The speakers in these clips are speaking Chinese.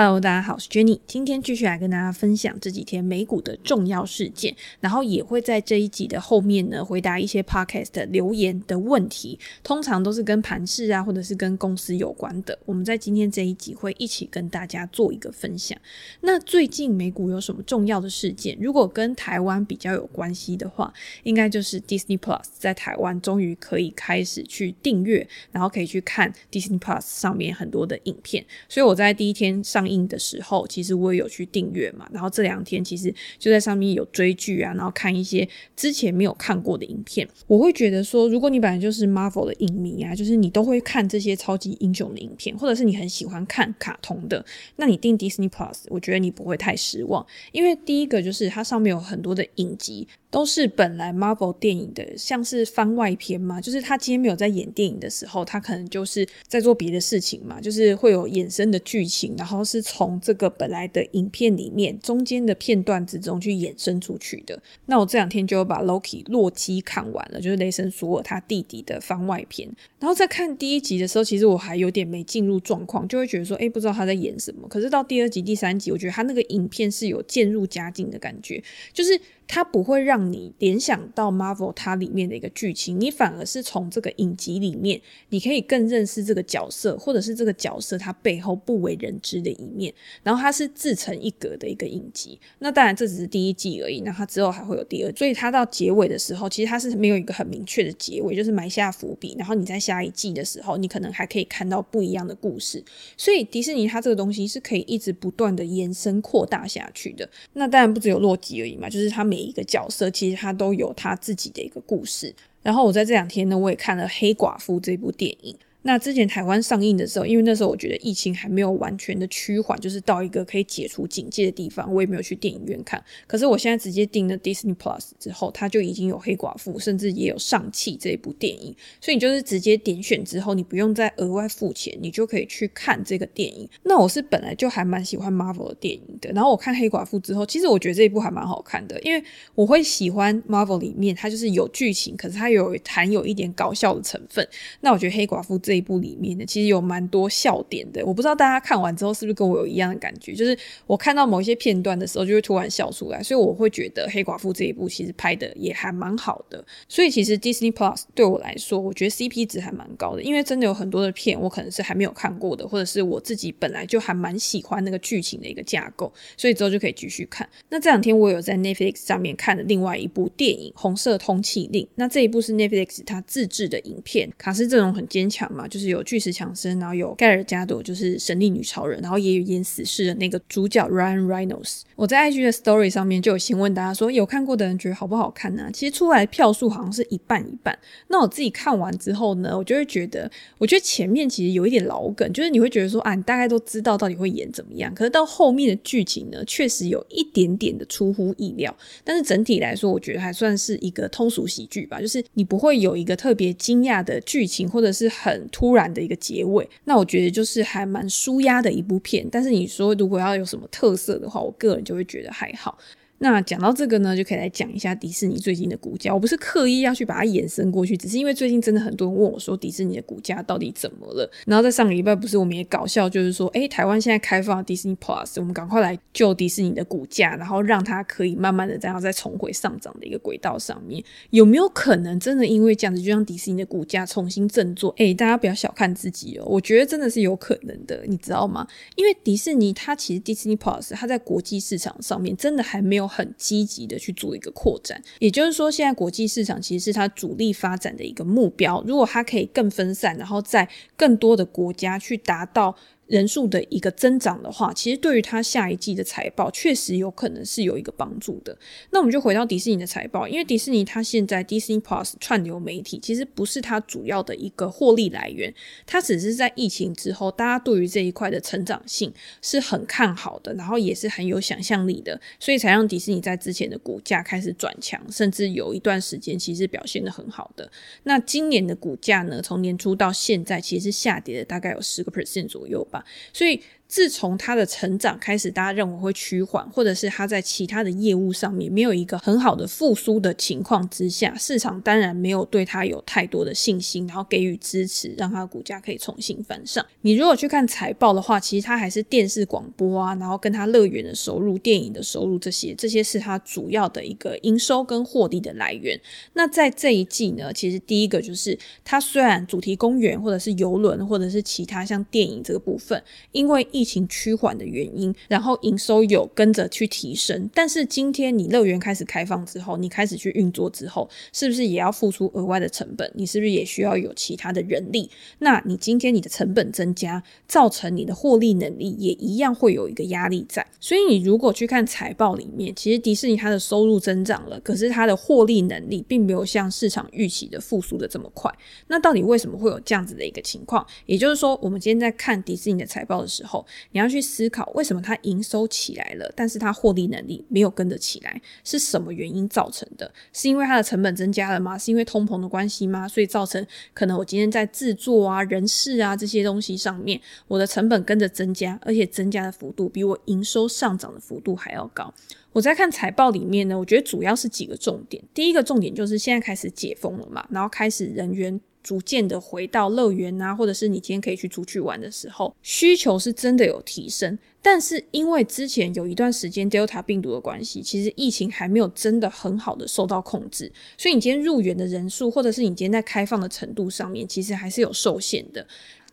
Hello，大家好，我是 Jenny。今天继续来跟大家分享这几天美股的重要事件，然后也会在这一集的后面呢回答一些 Podcast 的留言的问题，通常都是跟盘市啊，或者是跟公司有关的。我们在今天这一集会一起跟大家做一个分享。那最近美股有什么重要的事件？如果跟台湾比较有关系的话，应该就是 Disney Plus 在台湾终于可以开始去订阅，然后可以去看 Disney Plus 上面很多的影片。所以我在第一天上。上映的时候，其实我也有去订阅嘛，然后这两天其实就在上面有追剧啊，然后看一些之前没有看过的影片。我会觉得说，如果你本来就是 Marvel 的影迷啊，就是你都会看这些超级英雄的影片，或者是你很喜欢看卡通的，那你订 Disney Plus，我觉得你不会太失望，因为第一个就是它上面有很多的影集。都是本来 Marvel 电影的，像是番外篇嘛，就是他今天没有在演电影的时候，他可能就是在做别的事情嘛，就是会有衍生的剧情，然后是从这个本来的影片里面中间的片段之中去衍生出去的。那我这两天就把 Loki 洛基看完了，就是雷神索尔他弟弟的番外篇。然后在看第一集的时候，其实我还有点没进入状况，就会觉得说，哎，不知道他在演什么。可是到第二集、第三集，我觉得他那个影片是有渐入佳境的感觉，就是。它不会让你联想到 Marvel 它里面的一个剧情，你反而是从这个影集里面，你可以更认识这个角色，或者是这个角色它背后不为人知的一面。然后它是自成一格的一个影集。那当然这只是第一季而已，那它之后还会有第二。所以它到结尾的时候，其实它是没有一个很明确的结尾，就是埋下伏笔。然后你在下一季的时候，你可能还可以看到不一样的故事。所以迪士尼它这个东西是可以一直不断的延伸扩大下去的。那当然不只有洛基而已嘛，就是它每。每一个角色其实他都有他自己的一个故事，然后我在这两天呢，我也看了《黑寡妇》这部电影。那之前台湾上映的时候，因为那时候我觉得疫情还没有完全的趋缓，就是到一个可以解除警戒的地方，我也没有去电影院看。可是我现在直接订了 Disney Plus 之后，它就已经有黑寡妇，甚至也有上气这一部电影，所以你就是直接点选之后，你不用再额外付钱，你就可以去看这个电影。那我是本来就还蛮喜欢 Marvel 的电影的，然后我看黑寡妇之后，其实我觉得这一部还蛮好看的，因为我会喜欢 Marvel 里面它就是有剧情，可是它有含有一点搞笑的成分。那我觉得黑寡妇这一部里面的，其实有蛮多笑点的。我不知道大家看完之后是不是跟我有一样的感觉，就是我看到某一些片段的时候，就会突然笑出来。所以我会觉得黑寡妇这一部其实拍的也还蛮好的。所以其实 Disney Plus 对我来说，我觉得 CP 值还蛮高的，因为真的有很多的片我可能是还没有看过的，或者是我自己本来就还蛮喜欢那个剧情的一个架构，所以之后就可以继续看。那这两天我有在 Netflix 上面看了另外一部电影《红色通缉令》，那这一部是 Netflix 它自制的影片，卡斯阵容很坚强嘛，就是有。巨石强森，然后有盖尔加朵，就是神力女超人，然后也有演死侍的那个主角 Ryan Reynolds。我在 IG 的 Story 上面就有先问大家说，有看过的人觉得好不好看呢？其实出来票数好像是一半一半。那我自己看完之后呢，我就会觉得，我觉得前面其实有一点老梗，就是你会觉得说啊，你大概都知道到底会演怎么样。可是到后面的剧情呢，确实有一点点的出乎意料。但是整体来说，我觉得还算是一个通俗喜剧吧，就是你不会有一个特别惊讶的剧情，或者是很突然的。一个结尾，那我觉得就是还蛮舒压的一部片。但是你说如果要有什么特色的话，我个人就会觉得还好。那讲到这个呢，就可以来讲一下迪士尼最近的股价。我不是刻意要去把它延伸过去，只是因为最近真的很多人问我说，迪士尼的股价到底怎么了？然后在上个礼拜，不是我们也搞笑，就是说，诶，台湾现在开放迪士尼 Plus，我们赶快来救迪士尼的股价，然后让它可以慢慢的这样再重回上涨的一个轨道上面。有没有可能真的因为这样子，就让迪士尼的股价重新振作？诶，大家不要小看自己哦，我觉得真的是有可能的，你知道吗？因为迪士尼它其实 Disney Plus 它在国际市场上面真的还没有。很积极的去做一个扩展，也就是说，现在国际市场其实是它主力发展的一个目标。如果它可以更分散，然后在更多的国家去达到。人数的一个增长的话，其实对于它下一季的财报确实有可能是有一个帮助的。那我们就回到迪士尼的财报，因为迪士尼它现在 Disney Plus 串流媒体其实不是它主要的一个获利来源，它只是在疫情之后，大家对于这一块的成长性是很看好的，然后也是很有想象力的，所以才让迪士尼在之前的股价开始转强，甚至有一段时间其实表现的很好的。那今年的股价呢，从年初到现在其实下跌了大概有十个 percent 左右吧。所以自从它的成长开始，大家认为会趋缓，或者是它在其他的业务上面没有一个很好的复苏的情况之下，市场当然没有对它有太多的信心，然后给予支持，让它的股价可以重新翻上。你如果去看财报的话，其实它还是电视广播啊，然后跟它乐园的收入、电影的收入这些，这些是它主要的一个营收跟获利的来源。那在这一季呢，其实第一个就是它虽然主题公园或者是游轮或者是其他像电影这个部分，因为疫情趋缓的原因，然后营收有跟着去提升。但是今天你乐园开始开放之后，你开始去运作之后，是不是也要付出额外的成本？你是不是也需要有其他的人力？那你今天你的成本增加，造成你的获利能力也一样会有一个压力在。所以你如果去看财报里面，其实迪士尼它的收入增长了，可是它的获利能力并没有像市场预期的复苏的这么快。那到底为什么会有这样子的一个情况？也就是说，我们今天在看迪士尼的财报的时候，你要去思考，为什么它营收起来了，但是它获利能力没有跟着起来，是什么原因造成的？是因为它的成本增加了吗？是因为通膨的关系吗？所以造成可能我今天在制作啊、人事啊这些东西上面，我的成本跟着增加，而且增加的幅度比我营收上涨的幅度还要高。我在看财报里面呢，我觉得主要是几个重点。第一个重点就是现在开始解封了嘛，然后开始人员。逐渐的回到乐园啊，或者是你今天可以去出去玩的时候，需求是真的有提升。但是因为之前有一段时间 Delta 病毒的关系，其实疫情还没有真的很好的受到控制，所以你今天入园的人数，或者是你今天在开放的程度上面，其实还是有受限的。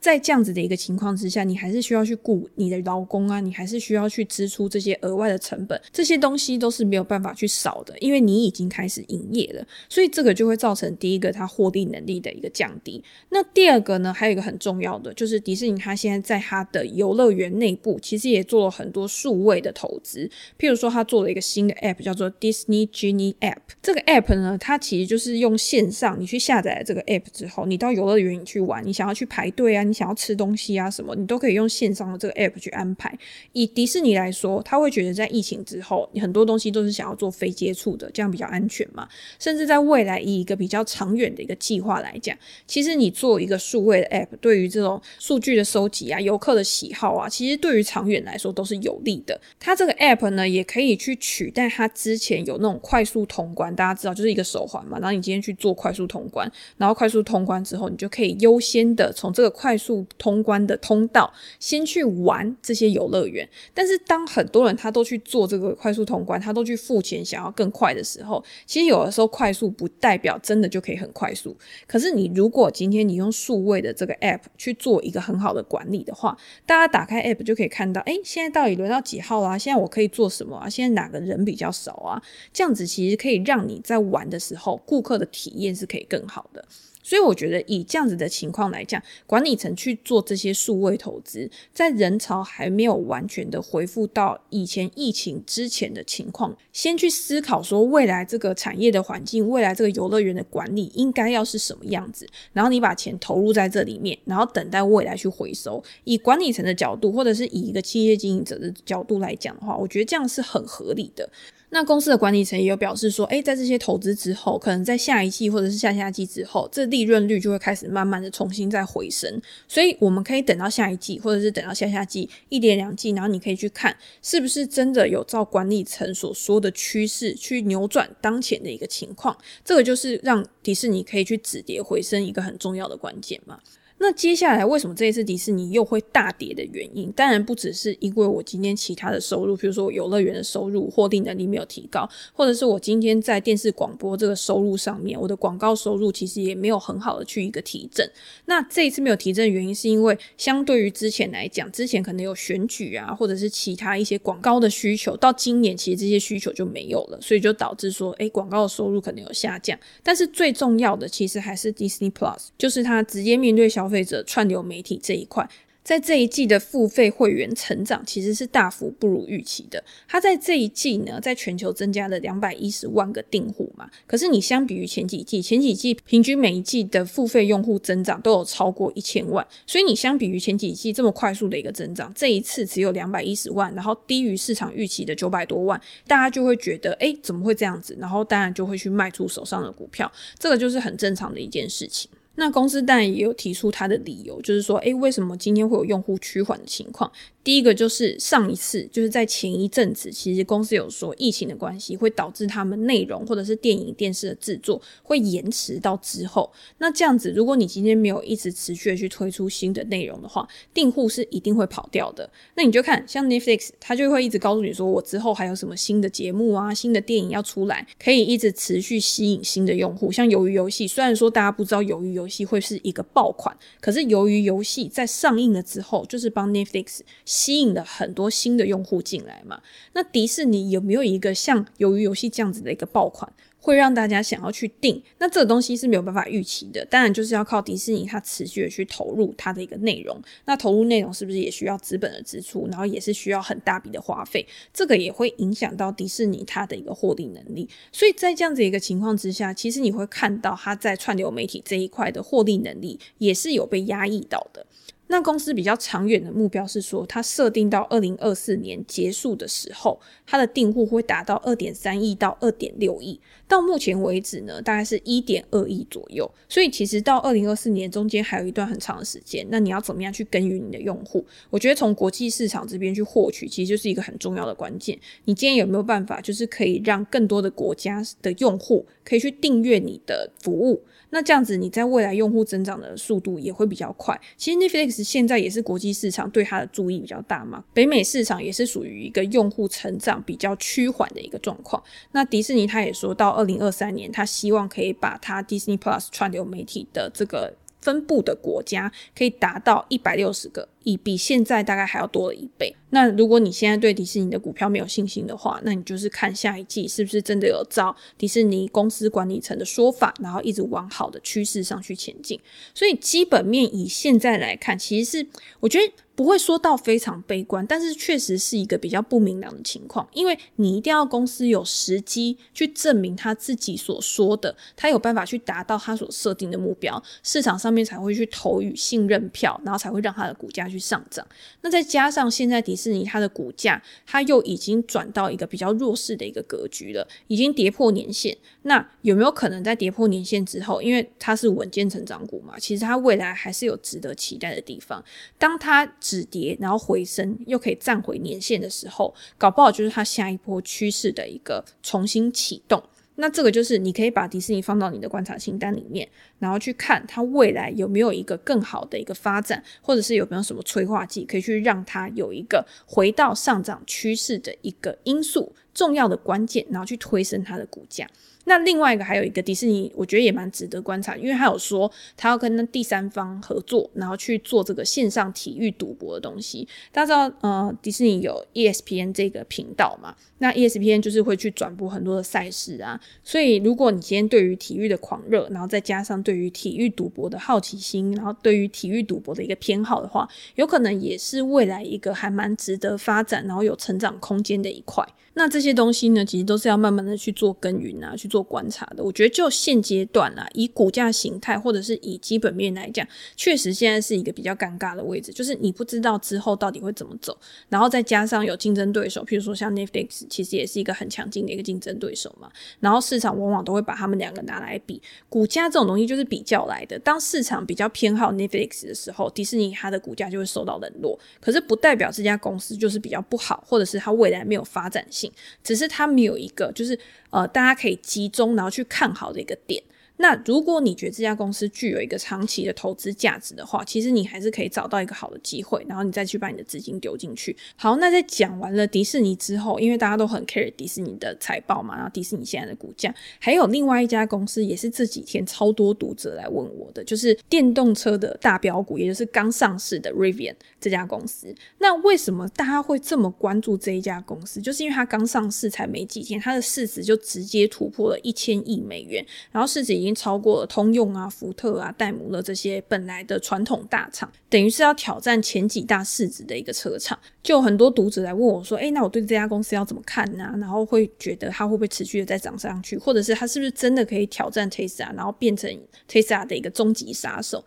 在这样子的一个情况之下，你还是需要去雇你的劳工啊，你还是需要去支出这些额外的成本，这些东西都是没有办法去少的，因为你已经开始营业了，所以这个就会造成第一个它获利能力的一个降低。那第二个呢，还有一个很重要的，就是迪士尼它现在在它的游乐园内部，其实也做了很多数位的投资，譬如说它做了一个新的 App，叫做 Disney Genie App。这个 App 呢，它其实就是用线上你去下载这个 App 之后，你到游乐园你去玩，你想要去排队啊，你想要吃东西啊什么，你都可以用线上的这个 app 去安排。以迪士尼来说，他会觉得在疫情之后，你很多东西都是想要做非接触的，这样比较安全嘛。甚至在未来以一个比较长远的一个计划来讲，其实你做一个数位的 app，对于这种数据的收集啊、游客的喜好啊，其实对于长远来说都是有利的。它这个 app 呢，也可以去取代它之前有那种快速通关，大家知道就是一个手环嘛，然后你今天去做快速通关，然后快速通关之后，你就可以优先的从这个快速速通关的通道，先去玩这些游乐园。但是当很多人他都去做这个快速通关，他都去付钱想要更快的时候，其实有的时候快速不代表真的就可以很快速。可是你如果今天你用数位的这个 app 去做一个很好的管理的话，大家打开 app 就可以看到，诶，现在到底轮到几号啦？现在我可以做什么啊？现在哪个人比较少啊？这样子其实可以让你在玩的时候，顾客的体验是可以更好的。所以我觉得以这样子的情况来讲，管理层去做这些数位投资，在人潮还没有完全的恢复到以前疫情之前的情况，先去思考说未来这个产业的环境，未来这个游乐园的管理应该要是什么样子，然后你把钱投入在这里面，然后等待未来去回收。以管理层的角度，或者是以一个企业经营者的角度来讲的话，我觉得这样是很合理的。那公司的管理层也有表示说，诶，在这些投资之后，可能在下一季或者是下下季之后，这利润率就会开始慢慢的重新再回升。所以我们可以等到下一季，或者是等到下下季一连两季，然后你可以去看是不是真的有照管理层所说的趋势去扭转当前的一个情况。这个就是让迪士尼可以去止跌回升一个很重要的关键嘛。那接下来为什么这一次迪士尼又会大跌的原因，当然不只是因为我今天其他的收入，比如说游乐园的收入获利能力没有提高，或者是我今天在电视广播这个收入上面，我的广告收入其实也没有很好的去一个提振。那这一次没有提振的原因，是因为相对于之前来讲，之前可能有选举啊，或者是其他一些广告的需求，到今年其实这些需求就没有了，所以就导致说，诶，广告的收入可能有下降。但是最重要的其实还是 Disney Plus，就是它直接面对小消费者串流媒体这一块。在这一季的付费会员成长其实是大幅不如预期的。它在这一季呢，在全球增加了两百一十万个订户嘛。可是你相比于前几季，前几季平均每一季的付费用户增长都有超过一千万，所以你相比于前几季这么快速的一个增长，这一次只有两百一十万，然后低于市场预期的九百多万，大家就会觉得，诶，怎么会这样子？然后当然就会去卖出手上的股票，这个就是很正常的一件事情。那公司当然也有提出他的理由，就是说，诶，为什么今天会有用户趋缓的情况？第一个就是上一次，就是在前一阵子，其实公司有说疫情的关系会导致他们内容或者是电影、电视的制作会延迟到之后。那这样子，如果你今天没有一直持续的去推出新的内容的话，订户是一定会跑掉的。那你就看像 Netflix，它就会一直告诉你说，我之后还有什么新的节目啊、新的电影要出来，可以一直持续吸引新的用户。像鱿鱼游戏，虽然说大家不知道鱿鱼游戏会是一个爆款，可是鱿鱼游戏在上映了之后，就是帮 Netflix。吸引了很多新的用户进来嘛？那迪士尼有没有一个像鱿鱼游戏这样子的一个爆款，会让大家想要去订？那这个东西是没有办法预期的，当然就是要靠迪士尼它持续的去投入它的一个内容。那投入内容是不是也需要资本的支出？然后也是需要很大笔的花费，这个也会影响到迪士尼它的一个获利能力。所以在这样子一个情况之下，其实你会看到它在串流媒体这一块的获利能力也是有被压抑到的。那公司比较长远的目标是说，它设定到二零二四年结束的时候，它的订户会达到二点三亿到二点六亿。到目前为止呢，大概是一点二亿左右。所以其实到二零二四年中间还有一段很长的时间。那你要怎么样去耕耘你的用户？我觉得从国际市场这边去获取，其实就是一个很重要的关键。你今天有没有办法，就是可以让更多的国家的用户可以去订阅你的服务？那这样子，你在未来用户增长的速度也会比较快。其实 Netflix 现在也是国际市场对它的注意比较大嘛，北美市场也是属于一个用户成长比较趋缓的一个状况。那迪士尼他也说到二零二三年，他希望可以把他 Disney Plus 串流媒体的这个分布的国家可以达到一百六十个。以比现在大概还要多了一倍。那如果你现在对迪士尼的股票没有信心的话，那你就是看下一季是不是真的有照迪士尼公司管理层的说法，然后一直往好的趋势上去前进。所以基本面以现在来看，其实是我觉得不会说到非常悲观，但是确实是一个比较不明朗的情况。因为你一定要公司有时机去证明他自己所说的，他有办法去达到他所设定的目标，市场上面才会去投予信任票，然后才会让他的股价去。去上涨，那再加上现在迪士尼它的股价，它又已经转到一个比较弱势的一个格局了，已经跌破年线。那有没有可能在跌破年线之后，因为它是稳健成长股嘛，其实它未来还是有值得期待的地方。当它止跌然后回升，又可以站回年线的时候，搞不好就是它下一波趋势的一个重新启动。那这个就是你可以把迪士尼放到你的观察清单里面，然后去看它未来有没有一个更好的一个发展，或者是有没有什么催化剂可以去让它有一个回到上涨趋势的一个因素，重要的关键，然后去推升它的股价。那另外一个还有一个迪士尼，我觉得也蛮值得观察，因为他有说他要跟那第三方合作，然后去做这个线上体育赌博的东西。大家知道，呃，迪士尼有 ESPN 这个频道嘛？那 ESPN 就是会去转播很多的赛事啊。所以，如果你今天对于体育的狂热，然后再加上对于体育赌博的好奇心，然后对于体育赌博的一个偏好的话，有可能也是未来一个还蛮值得发展，然后有成长空间的一块。那这些东西呢，其实都是要慢慢的去做耕耘啊，去做观察的。我觉得就现阶段啊，以股价形态或者是以基本面来讲，确实现在是一个比较尴尬的位置，就是你不知道之后到底会怎么走。然后再加上有竞争对手，譬如说像 Netflix，其实也是一个很强劲的一个竞争对手嘛。然后市场往往都会把他们两个拿来比，股价这种东西就是比较来的。当市场比较偏好 Netflix 的时候，迪士尼它的股价就会受到冷落。可是不代表这家公司就是比较不好，或者是它未来没有发展性。只是它没有一个，就是呃，大家可以集中然后去看好的一个点。那如果你觉得这家公司具有一个长期的投资价值的话，其实你还是可以找到一个好的机会，然后你再去把你的资金丢进去。好，那在讲完了迪士尼之后，因为大家都很 care 迪士尼的财报嘛，然后迪士尼现在的股价，还有另外一家公司也是这几天超多读者来问我的，就是电动车的大标股，也就是刚上市的 Rivian 这家公司。那为什么大家会这么关注这一家公司？就是因为它刚上市才没几天，它的市值就直接突破了一千亿美元，然后市值已已经超过了通用啊、福特啊、戴姆勒这些本来的传统大厂，等于是要挑战前几大市值的一个车厂。就很多读者来问我说：“诶，那我对这家公司要怎么看呢？然后会觉得它会不会持续的再涨上去，或者是它是不是真的可以挑战 Tesla，然后变成 Tesla 的一个终极杀手？”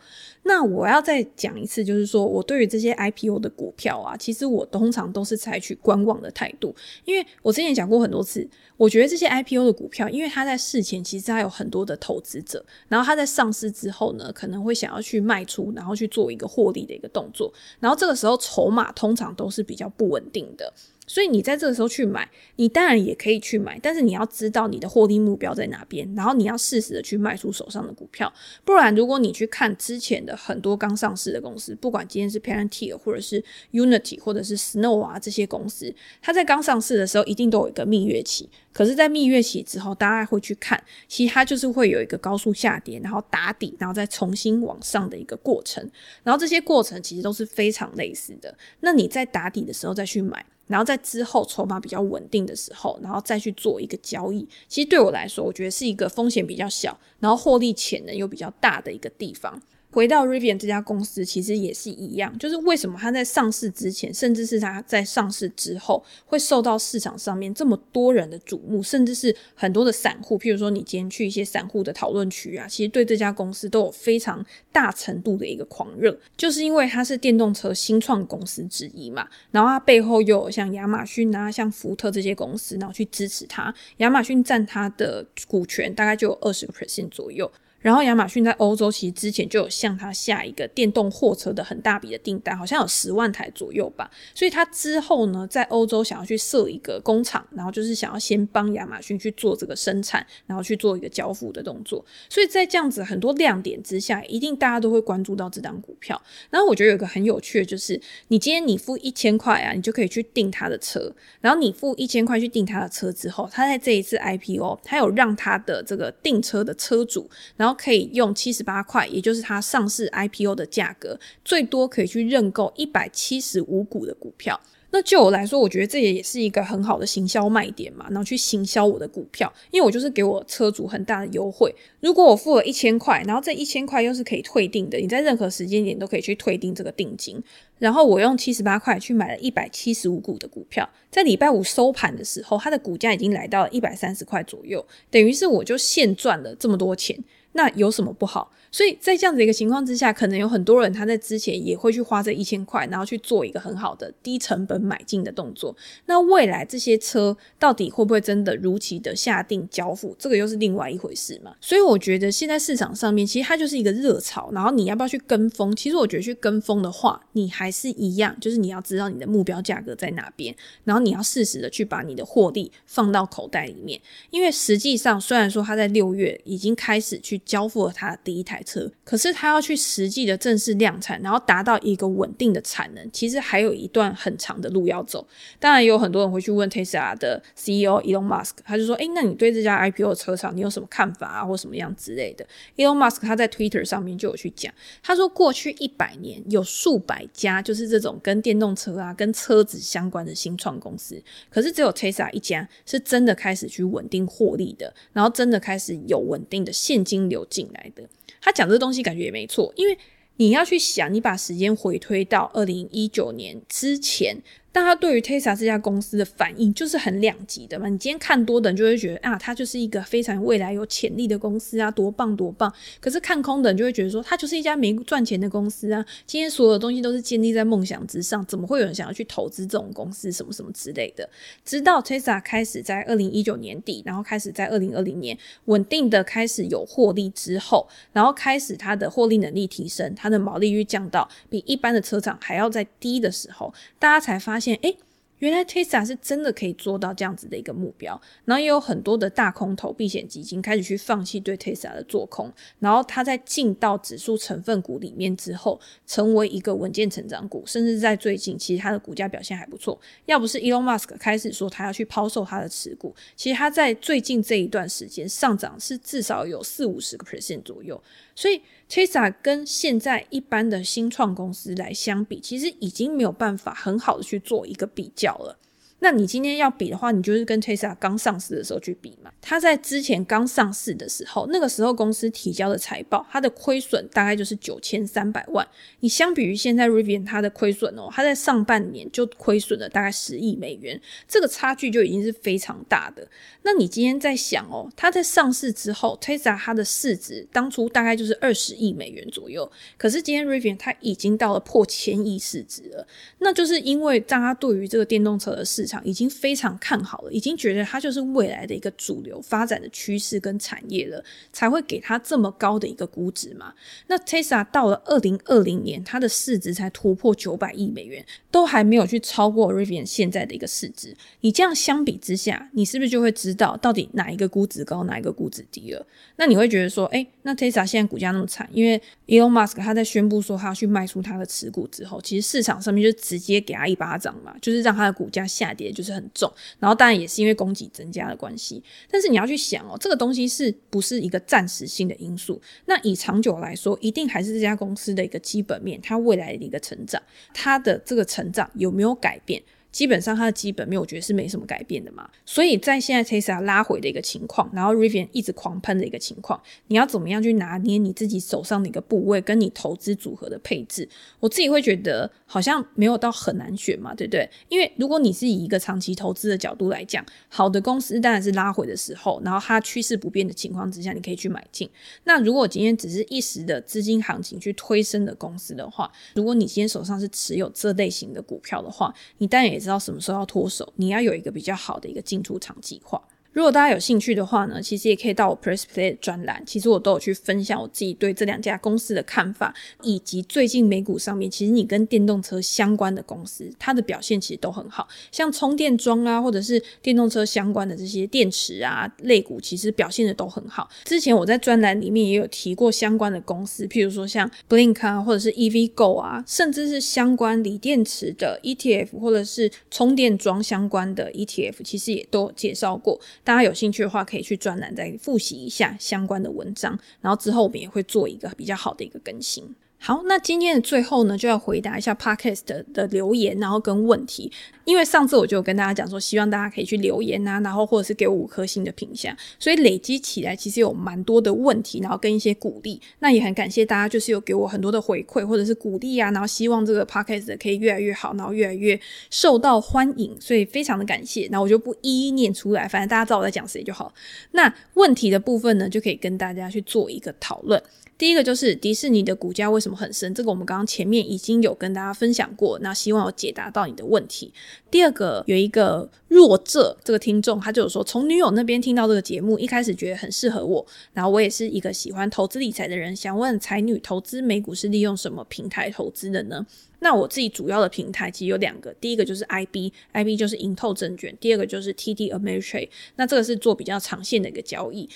那我要再讲一次，就是说我对于这些 IPO 的股票啊，其实我通常都是采取观望的态度，因为我之前讲过很多次，我觉得这些 IPO 的股票，因为它在事前其实它有很多的投资者，然后它在上市之后呢，可能会想要去卖出，然后去做一个获利的一个动作，然后这个时候筹码通常都是比较不稳定的。所以你在这个时候去买，你当然也可以去买，但是你要知道你的获利目标在哪边，然后你要适时的去卖出手上的股票。不然，如果你去看之前的很多刚上市的公司，不管今天是 Palantir 或者是 Unity 或者是 Snow 啊这些公司，它在刚上市的时候一定都有一个蜜月期。可是，在蜜月期之后，大家会去看，其实它就是会有一个高速下跌，然后打底，然后再重新往上的一个过程。然后这些过程其实都是非常类似的。那你在打底的时候再去买。然后在之后筹码比较稳定的时候，然后再去做一个交易，其实对我来说，我觉得是一个风险比较小，然后获利潜能又比较大的一个地方。回到 Rivian 这家公司，其实也是一样，就是为什么它在上市之前，甚至是它在上市之后，会受到市场上面这么多人的瞩目，甚至是很多的散户，譬如说你今天去一些散户的讨论区啊，其实对这家公司都有非常大程度的一个狂热，就是因为它是电动车新创公司之一嘛，然后它背后又有像亚马逊啊、像福特这些公司，然后去支持它，亚马逊占它的股权大概就有二十个 percent 左右。然后亚马逊在欧洲其实之前就有向他下一个电动货车的很大笔的订单，好像有十万台左右吧。所以他之后呢，在欧洲想要去设一个工厂，然后就是想要先帮亚马逊去做这个生产，然后去做一个交付的动作。所以在这样子很多亮点之下，一定大家都会关注到这档股票。然后我觉得有一个很有趣的就是，你今天你付一千块啊，你就可以去订他的车。然后你付一千块去订他的车之后，他在这一次 IPO，他有让他的这个订车的车主，然后然后可以用七十八块，也就是它上市 IPO 的价格，最多可以去认购一百七十五股的股票。那就我来说，我觉得这也也是一个很好的行销卖点嘛，然后去行销我的股票，因为我就是给我车主很大的优惠。如果我付了一千块，然后这一千块又是可以退订的，你在任何时间点都可以去退订这个定金。然后我用七十八块去买了一百七十五股的股票，在礼拜五收盘的时候，它的股价已经来到了一百三十块左右，等于是我就现赚了这么多钱。那有什么不好？所以在这样子一个情况之下，可能有很多人他在之前也会去花这一千块，然后去做一个很好的低成本买进的动作。那未来这些车到底会不会真的如期的下定交付，这个又是另外一回事嘛。所以我觉得现在市场上面其实它就是一个热潮，然后你要不要去跟风？其实我觉得去跟风的话，你还是一样，就是你要知道你的目标价格在哪边，然后你要适时的去把你的获利放到口袋里面。因为实际上虽然说他在六月已经开始去交付了他的第一台车，可是他要去实际的正式量产，然后达到一个稳定的产能，其实还有一段很长的路要走。当然，有很多人会去问 Tesla 的 CEO Elon Musk，他就说：“诶，那你对这家 IPO 的车厂你有什么看法啊，或什么样之类的？”Elon Musk 他在 Twitter 上面就有去讲，他说过去一百年有数百家就是这种跟电动车啊、跟车子相关的新创公司，可是只有 Tesla 一家是真的开始去稳定获利的，然后真的开始有稳定的现金流进来的。他讲这东西感觉也没错，因为你要去想，你把时间回推到二零一九年之前。但他对于 Tesla 这家公司的反应就是很两极的嘛。你今天看多的人就会觉得啊，它就是一个非常未来有潜力的公司啊，多棒多棒。可是看空的人就会觉得说，它就是一家没赚钱的公司啊。今天所有的东西都是建立在梦想之上，怎么会有人想要去投资这种公司？什么什么之类的。直到 Tesla 开始在二零一九年底，然后开始在二零二零年稳定的开始有获利之后，然后开始它的获利能力提升，它的毛利率降到比一般的车厂还要再低的时候，大家才发现。哎，原来 Tesla 是真的可以做到这样子的一个目标，然后也有很多的大空头避险基金开始去放弃对 Tesla 的做空，然后它在进到指数成分股里面之后，成为一个稳健成长股，甚至在最近其实它的股价表现还不错。要不是 Elon Musk 开始说他要去抛售他的持股，其实他在最近这一段时间上涨是至少有四五十个 percent 左右，所以。Tesla 跟现在一般的新创公司来相比，其实已经没有办法很好的去做一个比较了。那你今天要比的话，你就是跟 Tesla 刚上市的时候去比嘛。它在之前刚上市的时候，那个时候公司提交的财报，它的亏损大概就是九千三百万。你相比于现在 Rivian 它的亏损哦，它在上半年就亏损了大概十亿美元，这个差距就已经是非常大的。那你今天在想哦，它在上市之后，Tesla 它的市值当初大概就是二十亿美元左右，可是今天 Rivian 它已经到了破千亿市值了，那就是因为大家对于这个电动车的市场已经非常看好了，已经觉得它就是未来的一个主流发展的趋势跟产业了，才会给它这么高的一个估值嘛。那 Tesla 到了二零二零年，它的市值才突破九百亿美元，都还没有去超过 Rivian 现在的一个市值。你这样相比之下，你是不是就会知道到底哪一个估值高，哪一个估值低了？那你会觉得说，哎，那 Tesla 现在股价那么惨，因为 Elon Musk 他在宣布说他要去卖出他的持股之后，其实市场上面就直接给他一巴掌嘛，就是让他的股价下跌，就是很重。然后当然也是因为供给增加的关系，但是你要去想哦，这个东西是不是一个暂时性的因素？那以长久来说，一定还是这家公司的一个基本面，它未来的一个成长，它的这个成长有没有改变？基本上它的基本面，我觉得是没什么改变的嘛。所以在现在 Tesla 拉回的一个情况，然后 Rivian 一直狂喷的一个情况，你要怎么样去拿捏你自己手上的一个部位，跟你投资组合的配置？我自己会觉得好像没有到很难选嘛，对不对？因为如果你是以一个长期投资的角度来讲，好的公司当然是拉回的时候，然后它趋势不变的情况之下，你可以去买进。那如果今天只是一时的资金行情去推升的公司的话，如果你今天手上是持有这类型的股票的话，你当然也是。知道什么时候要脱手，你要有一个比较好的一个进出场计划。如果大家有兴趣的话呢，其实也可以到我 Press Play 的专栏，其实我都有去分享我自己对这两家公司的看法，以及最近美股上面，其实你跟电动车相关的公司，它的表现其实都很好，像充电桩啊，或者是电动车相关的这些电池啊类股，其实表现的都很好。之前我在专栏里面也有提过相关的公司，譬如说像 Blink 啊，或者是 EVgo 啊，甚至是相关锂电池的 ETF，或者是充电桩相关的 ETF，其实也都介绍过。大家有兴趣的话，可以去专栏再复习一下相关的文章，然后之后我们也会做一个比较好的一个更新。好，那今天的最后呢，就要回答一下 Podcast 的留言，然后跟问题。因为上次我就跟大家讲说，希望大家可以去留言啊，然后或者是给我五颗星的评价，所以累积起来其实有蛮多的问题，然后跟一些鼓励。那也很感谢大家，就是有给我很多的回馈或者是鼓励啊，然后希望这个 Podcast 可以越来越好，然后越来越受到欢迎，所以非常的感谢。那我就不一一念出来，反正大家知道我在讲谁就好。那问题的部分呢，就可以跟大家去做一个讨论。第一个就是迪士尼的股价为什么很深？这个我们刚刚前面已经有跟大家分享过，那希望有解答到你的问题。第二个有一个弱者这个听众，他就有说从女友那边听到这个节目，一开始觉得很适合我，然后我也是一个喜欢投资理财的人，想问才女投资美股是利用什么平台投资的呢？那我自己主要的平台其实有两个，第一个就是 IB，IB 就是盈透证券，第二个就是 TD Ameritrade，那这个是做比较长线的一个交易。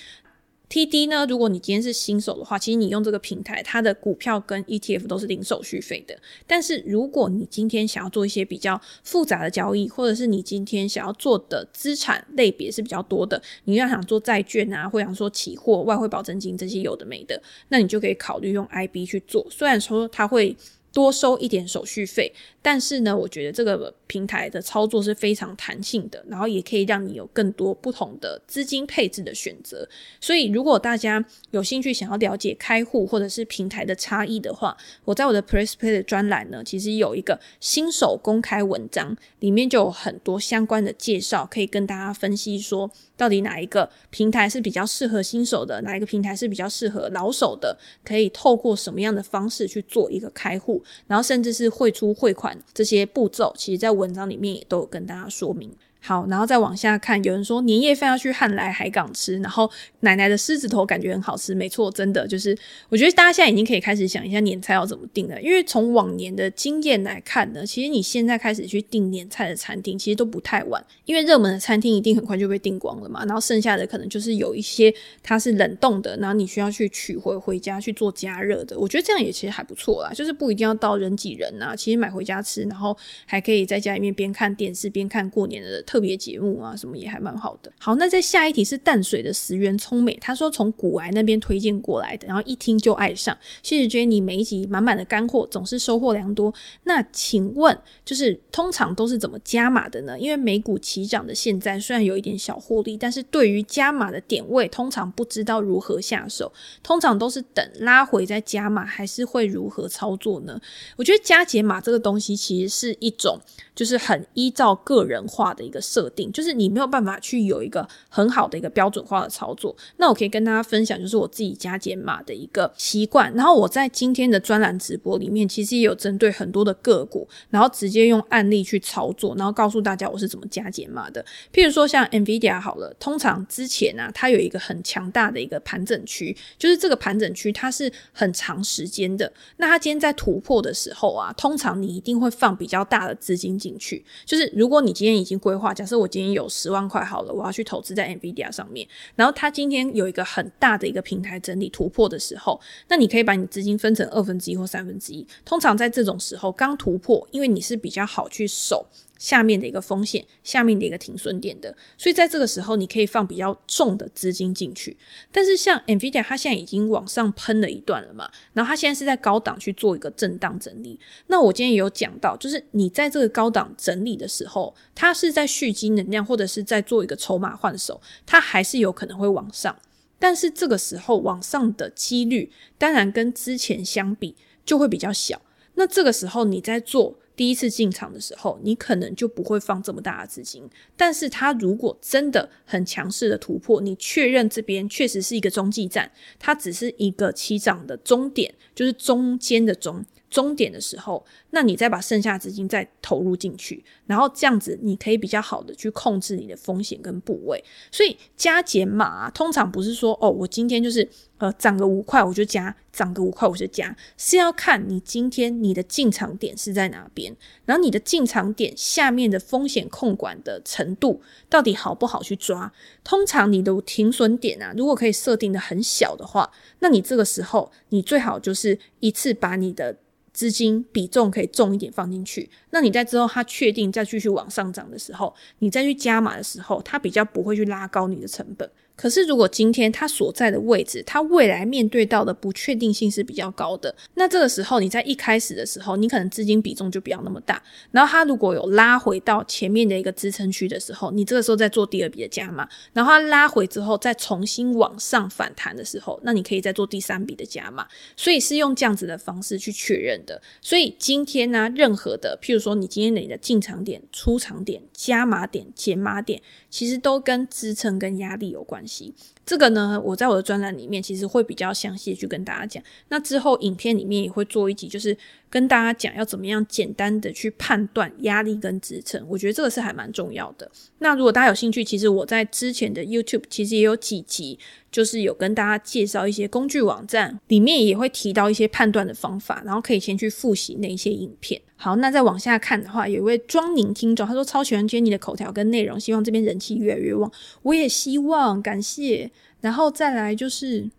TD 呢，如果你今天是新手的话，其实你用这个平台，它的股票跟 ETF 都是零手续费的。但是如果你今天想要做一些比较复杂的交易，或者是你今天想要做的资产类别是比较多的，你要想做债券啊，或想说期货、外汇保证金这些有的没的，那你就可以考虑用 IB 去做。虽然说它会多收一点手续费，但是呢，我觉得这个平台的操作是非常弹性的，然后也可以让你有更多不同的资金配置的选择。所以，如果大家有兴趣想要了解开户或者是平台的差异的话，我在我的 prespay 的专栏呢，其实有一个新手公开文章，里面就有很多相关的介绍，可以跟大家分析说，到底哪一个平台是比较适合新手的，哪一个平台是比较适合老手的，可以透过什么样的方式去做一个开户。然后甚至是汇出汇款这些步骤，其实在文章里面也都有跟大家说明。好，然后再往下看，有人说年夜饭要去汉来海港吃，然后奶奶的狮子头感觉很好吃，没错，真的就是，我觉得大家现在已经可以开始想一下年菜要怎么订了，因为从往年的经验来看呢，其实你现在开始去订年菜的餐厅，其实都不太晚，因为热门的餐厅一定很快就被订光了嘛，然后剩下的可能就是有一些它是冷冻的，然后你需要去取回回家去做加热的，我觉得这样也其实还不错啦，就是不一定要到人挤人啊，其实买回家吃，然后还可以在家里面边看电视边看过年的特别节目啊，什么也还蛮好的。好，那在下一题是淡水的石原聪美，他说从古癌那边推荐过来的，然后一听就爱上。谢谢 Jenny，每一集满满的干货，总是收获良多。那请问，就是通常都是怎么加码的呢？因为美股齐涨的现在，虽然有一点小获利，但是对于加码的点位，通常不知道如何下手，通常都是等拉回再加码，还是会如何操作呢？我觉得加减码这个东西其实是一种，就是很依照个人化的一个设定，就是你没有办法去有一个很好的一个标准化的操作。那我可以跟大家分享，就是我自己加减码的一个习惯。然后我在今天的专栏直播里面，其实也有针对很多的个股，然后直接用案例去操作，然后告诉大家我是怎么加减码的。譬如说像 NVIDIA 好了，通常之前啊，它有一个很强大的一个盘整区，就是这个盘整区它是很长时间的。那它今天在突破的时候啊，通常你一定会放比较大的资金进去。就是如果你今天已经规划，假设我今天有十万块好了，我要去投资在 NVIDIA 上面，然后它今天有一个很大的一个平台整理突破的时候，那你可以把你资金分成二分之一或三分之一。通常在这种时候刚突破，因为你是比较好去守。下面的一个风险，下面的一个停损点的，所以在这个时候，你可以放比较重的资金进去。但是像 NVIDIA，它现在已经往上喷了一段了嘛，然后它现在是在高档去做一个震荡整理。那我今天也有讲到，就是你在这个高档整理的时候，它是在蓄积能量，或者是在做一个筹码换手，它还是有可能会往上。但是这个时候往上的几率，当然跟之前相比就会比较小。那这个时候你在做。第一次进场的时候，你可能就不会放这么大的资金。但是它如果真的很强势的突破，你确认这边确实是一个中继站，它只是一个起涨的终点，就是中间的中。终点的时候，那你再把剩下资金再投入进去，然后这样子你可以比较好的去控制你的风险跟部位。所以加减码，通常不是说哦，我今天就是呃涨个五块我就加，涨个五块我就加，是要看你今天你的进场点是在哪边，然后你的进场点下面的风险控管的程度到底好不好去抓。通常你的停损点啊，如果可以设定的很小的话，那你这个时候你最好就是一次把你的。资金比重可以重一点放进去，那你在之后它确定再继续往上涨的时候，你再去加码的时候，它比较不会去拉高你的成本。可是，如果今天它所在的位置，它未来面对到的不确定性是比较高的，那这个时候你在一开始的时候，你可能资金比重就不要那么大。然后它如果有拉回到前面的一个支撑区的时候，你这个时候再做第二笔的加码。然后它拉回之后再重新往上反弹的时候，那你可以再做第三笔的加码。所以是用这样子的方式去确认的。所以今天呢，任何的，譬如说你今天你的进场点、出场点、加码点、减码点，其实都跟支撑跟压力有关系。这个呢，我在我的专栏里面其实会比较详细的去跟大家讲。那之后影片里面也会做一集，就是跟大家讲要怎么样简单的去判断压力跟支撑。我觉得这个是还蛮重要的。那如果大家有兴趣，其实我在之前的 YouTube 其实也有几集，就是有跟大家介绍一些工具网站，里面也会提到一些判断的方法，然后可以先去复习那一些影片。好，那再往下看的话，有一位庄宁听众，他说超喜欢 Jenny 的口条跟内容，希望这边人气越来越旺。我也希望，感谢。然后再来就是，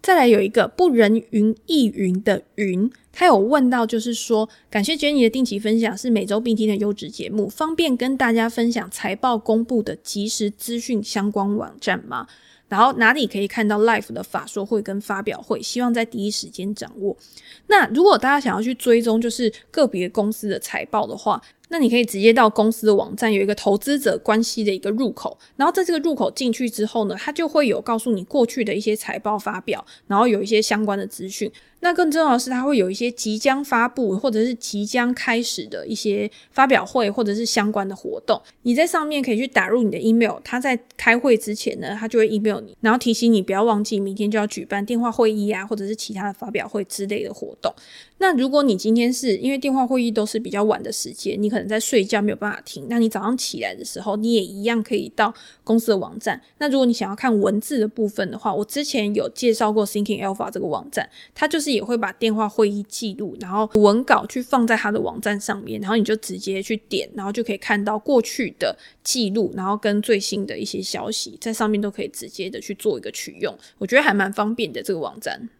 再来有一个不人云亦云的云，他有问到，就是说，感谢 Jenny 的定期分享，是每周必听的优质节目，方便跟大家分享财报公布的即时资讯相关网站吗？然后哪里可以看到 Life 的法说会跟发表会？希望在第一时间掌握。那如果大家想要去追踪，就是个别公司的财报的话，那你可以直接到公司的网站，有一个投资者关系的一个入口，然后在这个入口进去之后呢，它就会有告诉你过去的一些财报发表，然后有一些相关的资讯。那更重要的是，它会有一些即将发布或者是即将开始的一些发表会或者是相关的活动。你在上面可以去打入你的 email，它在开会之前呢，它就会 email 你，然后提醒你不要忘记明天就要举办电话会议啊，或者是其他的发表会之类的活动。那如果你今天是因为电话会议都是比较晚的时间，你可能在睡觉没有办法听，那你早上起来的时候，你也一样可以到公司的网站。那如果你想要看文字的部分的话，我之前有介绍过 Thinking Alpha 这个网站，它就是也会把电话会议记录，然后文稿去放在它的网站上面，然后你就直接去点，然后就可以看到过去的记录，然后跟最新的一些消息在上面都可以直接的去做一个取用，我觉得还蛮方便的这个网站。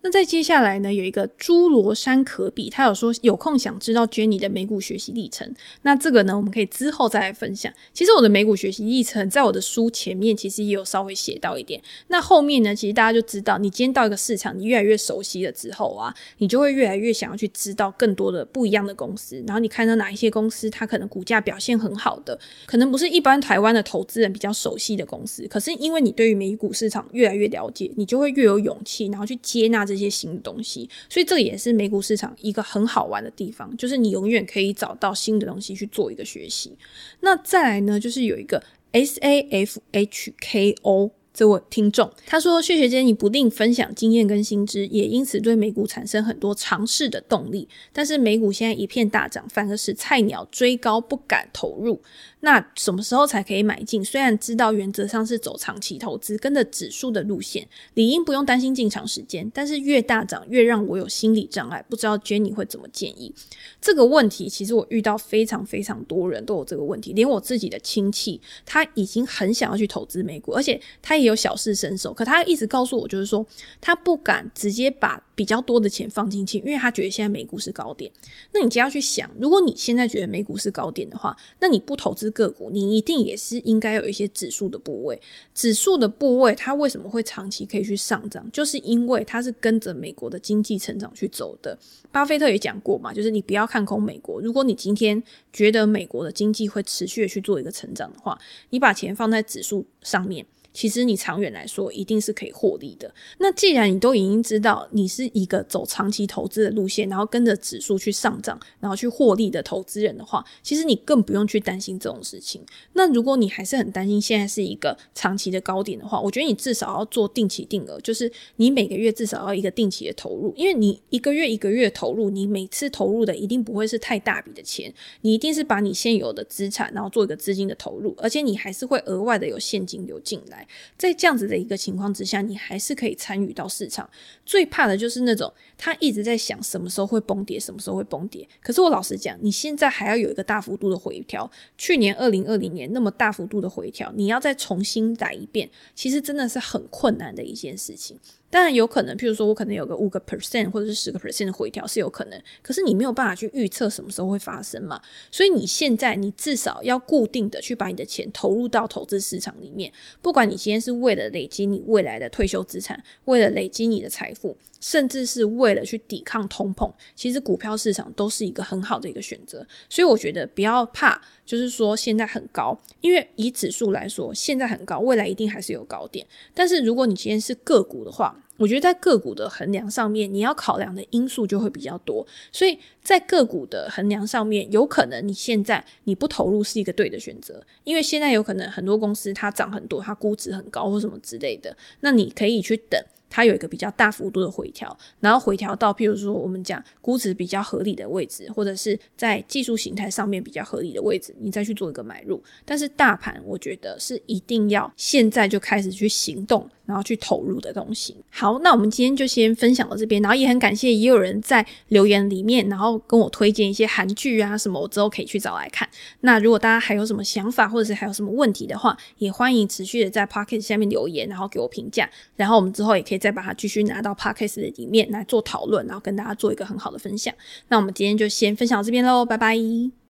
那在接下来呢，有一个诸罗山可比，他有说有空想知道 Jenny 的美股学习历程。那这个呢，我们可以之后再来分享。其实我的美股学习历程，在我的书前面其实也有稍微写到一点。那后面呢，其实大家就知道，你今天到一个市场，你越来越熟悉了之后啊，你就会越来越想要去知道更多的不一样的公司。然后你看到哪一些公司，它可能股价表现很好的，可能不是一般台湾的投资人比较熟悉的公司。可是因为你对于美股市场越来越了解，你就会越有勇气，然后去接纳这些新的东西。所以这也是美股市场一个很好玩的地方，就是你永远可以找到新的东西去做一个学习。那再来呢，就是有一个 S A F H K O。这位听众他说：“谢学姐，你不吝分享经验跟新知，也因此对美股产生很多尝试的动力。但是美股现在一片大涨，反而使菜鸟追高不敢投入。那什么时候才可以买进？虽然知道原则上是走长期投资，跟着指数的路线，理应不用担心进场时间。但是越大涨越让我有心理障碍，不知道 Jenny 会怎么建议？这个问题其实我遇到非常非常多人都有这个问题，连我自己的亲戚他已经很想要去投资美股，而且他也。有小试身手，可他一直告诉我，就是说他不敢直接把比较多的钱放进去，因为他觉得现在美股是高点。那你就要去想，如果你现在觉得美股是高点的话，那你不投资个股，你一定也是应该有一些指数的部位。指数的部位它为什么会长期可以去上涨？就是因为它是跟着美国的经济成长去走的。巴菲特也讲过嘛，就是你不要看空美国。如果你今天觉得美国的经济会持续的去做一个成长的话，你把钱放在指数上面。其实你长远来说一定是可以获利的。那既然你都已经知道你是一个走长期投资的路线，然后跟着指数去上涨，然后去获利的投资人的话，其实你更不用去担心这种事情。那如果你还是很担心现在是一个长期的高点的话，我觉得你至少要做定期定额，就是你每个月至少要一个定期的投入，因为你一个月一个月投入，你每次投入的一定不会是太大笔的钱，你一定是把你现有的资产，然后做一个资金的投入，而且你还是会额外的有现金流进来。在这样子的一个情况之下，你还是可以参与到市场。最怕的就是那种他一直在想什么时候会崩跌，什么时候会崩跌。可是我老实讲，你现在还要有一个大幅度的回调。去年二零二零年那么大幅度的回调，你要再重新来一遍，其实真的是很困难的一件事情。当然有可能，譬如说我可能有个五个 percent 或者是十个 percent 的回调是有可能，可是你没有办法去预测什么时候会发生嘛。所以你现在你至少要固定的去把你的钱投入到投资市场里面，不管你今天是为了累积你未来的退休资产，为了累积你的财富，甚至是为了去抵抗通膨，其实股票市场都是一个很好的一个选择。所以我觉得不要怕，就是说现在很高，因为以指数来说，现在很高，未来一定还是有高点。但是如果你今天是个股的话，我觉得在个股的衡量上面，你要考量的因素就会比较多，所以在个股的衡量上面，有可能你现在你不投入是一个对的选择，因为现在有可能很多公司它涨很多，它估值很高或什么之类的，那你可以去等。它有一个比较大幅度的回调，然后回调到譬如说我们讲估值比较合理的位置，或者是在技术形态上面比较合理的位置，你再去做一个买入。但是大盘我觉得是一定要现在就开始去行动，然后去投入的东西。好，那我们今天就先分享到这边，然后也很感谢也有人在留言里面，然后跟我推荐一些韩剧啊什么，我之后可以去找来看。那如果大家还有什么想法，或者是还有什么问题的话，也欢迎持续的在 Pocket 下面留言，然后给我评价，然后我们之后也可以。再把它继续拿到 Pocket 的里面来做讨论，然后跟大家做一个很好的分享。那我们今天就先分享到这边喽，拜拜。